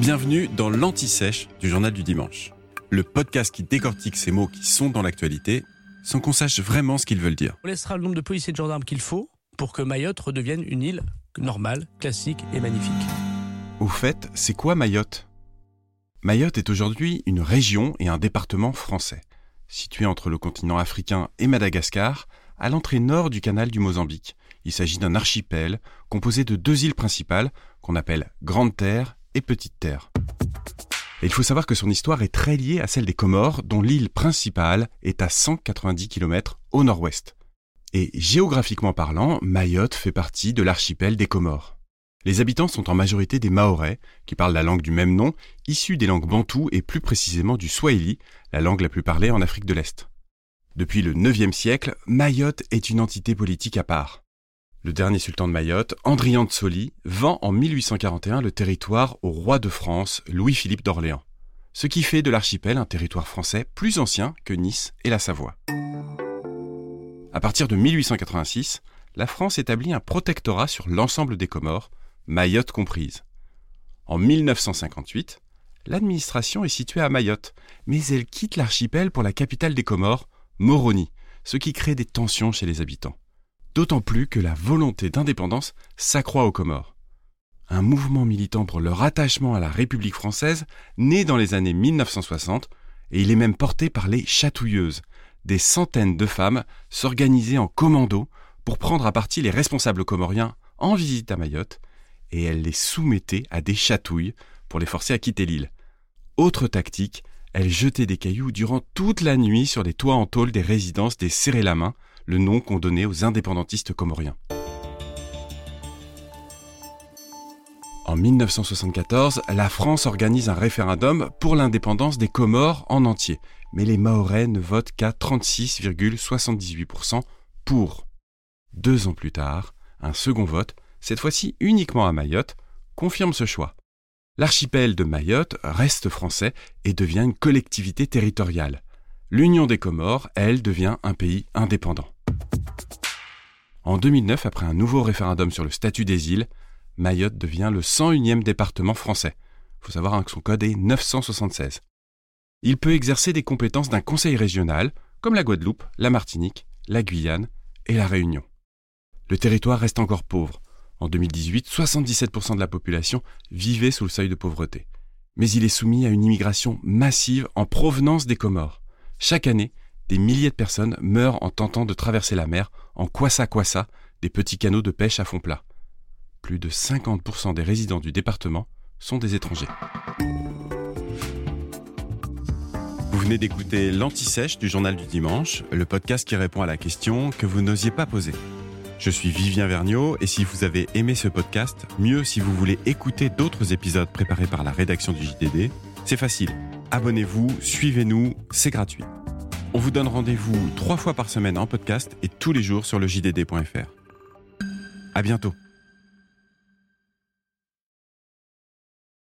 Bienvenue dans l'Anti-Sèche du Journal du Dimanche, le podcast qui décortique ces mots qui sont dans l'actualité sans qu'on sache vraiment ce qu'ils veulent dire. On laissera le nombre de policiers et de gendarmes qu'il faut pour que Mayotte redevienne une île normale, classique et magnifique. Au fait, c'est quoi Mayotte? Mayotte est aujourd'hui une région et un département français, situé entre le continent africain et Madagascar, à l'entrée nord du canal du Mozambique. Il s'agit d'un archipel composé de deux îles principales qu'on appelle Grande Terre et Petite Terre. Il faut savoir que son histoire est très liée à celle des Comores, dont l'île principale est à 190 km au nord-ouest. Et géographiquement parlant, Mayotte fait partie de l'archipel des Comores. Les habitants sont en majorité des Mahorais, qui parlent la langue du même nom, issue des langues bantoues et plus précisément du swahili, la langue la plus parlée en Afrique de l'Est. Depuis le IXe siècle, Mayotte est une entité politique à part. Le dernier sultan de Mayotte, Andrian de Soli, vend en 1841 le territoire au roi de France, Louis-Philippe d'Orléans, ce qui fait de l'archipel un territoire français plus ancien que Nice et la Savoie. À partir de 1886, la France établit un protectorat sur l'ensemble des Comores, Mayotte comprise. En 1958, l'administration est située à Mayotte, mais elle quitte l'archipel pour la capitale des Comores, Moroni, ce qui crée des tensions chez les habitants. D'autant plus que la volonté d'indépendance s'accroît aux Comores. Un mouvement militant pour leur attachement à la République française naît dans les années 1960 et il est même porté par les chatouilleuses, des centaines de femmes s'organisaient en commando pour prendre à partie les responsables comoriens en visite à Mayotte et elles les soumettaient à des chatouilles pour les forcer à quitter l'île. Autre tactique, elle jetait des cailloux durant toute la nuit sur les toits en tôle des résidences des Serré-la-Main, le nom qu'on donnait aux indépendantistes comoriens. En 1974, la France organise un référendum pour l'indépendance des Comores en entier, mais les Mahorais ne votent qu'à 36,78% pour. Deux ans plus tard, un second vote, cette fois-ci uniquement à Mayotte, confirme ce choix l'archipel de Mayotte reste français et devient une collectivité territoriale. L'Union des Comores, elle, devient un pays indépendant. En 2009, après un nouveau référendum sur le statut des îles, Mayotte devient le 101e département français. Il faut savoir que son code est 976. Il peut exercer des compétences d'un conseil régional, comme la Guadeloupe, la Martinique, la Guyane et la Réunion. Le territoire reste encore pauvre. En 2018, 77% de la population vivait sous le seuil de pauvreté. Mais il est soumis à une immigration massive en provenance des Comores. Chaque année, des milliers de personnes meurent en tentant de traverser la mer en kwassa-kwassa, des petits canaux de pêche à fond plat. Plus de 50% des résidents du département sont des étrangers. Vous venez d'écouter l'Anti-Sèche du Journal du Dimanche, le podcast qui répond à la question que vous n'osiez pas poser. Je suis Vivien Vergniaud et si vous avez aimé ce podcast, mieux si vous voulez écouter d'autres épisodes préparés par la rédaction du JDD, c'est facile. Abonnez-vous, suivez-nous, c'est gratuit. On vous donne rendez-vous trois fois par semaine en podcast et tous les jours sur le JDD.fr. À bientôt.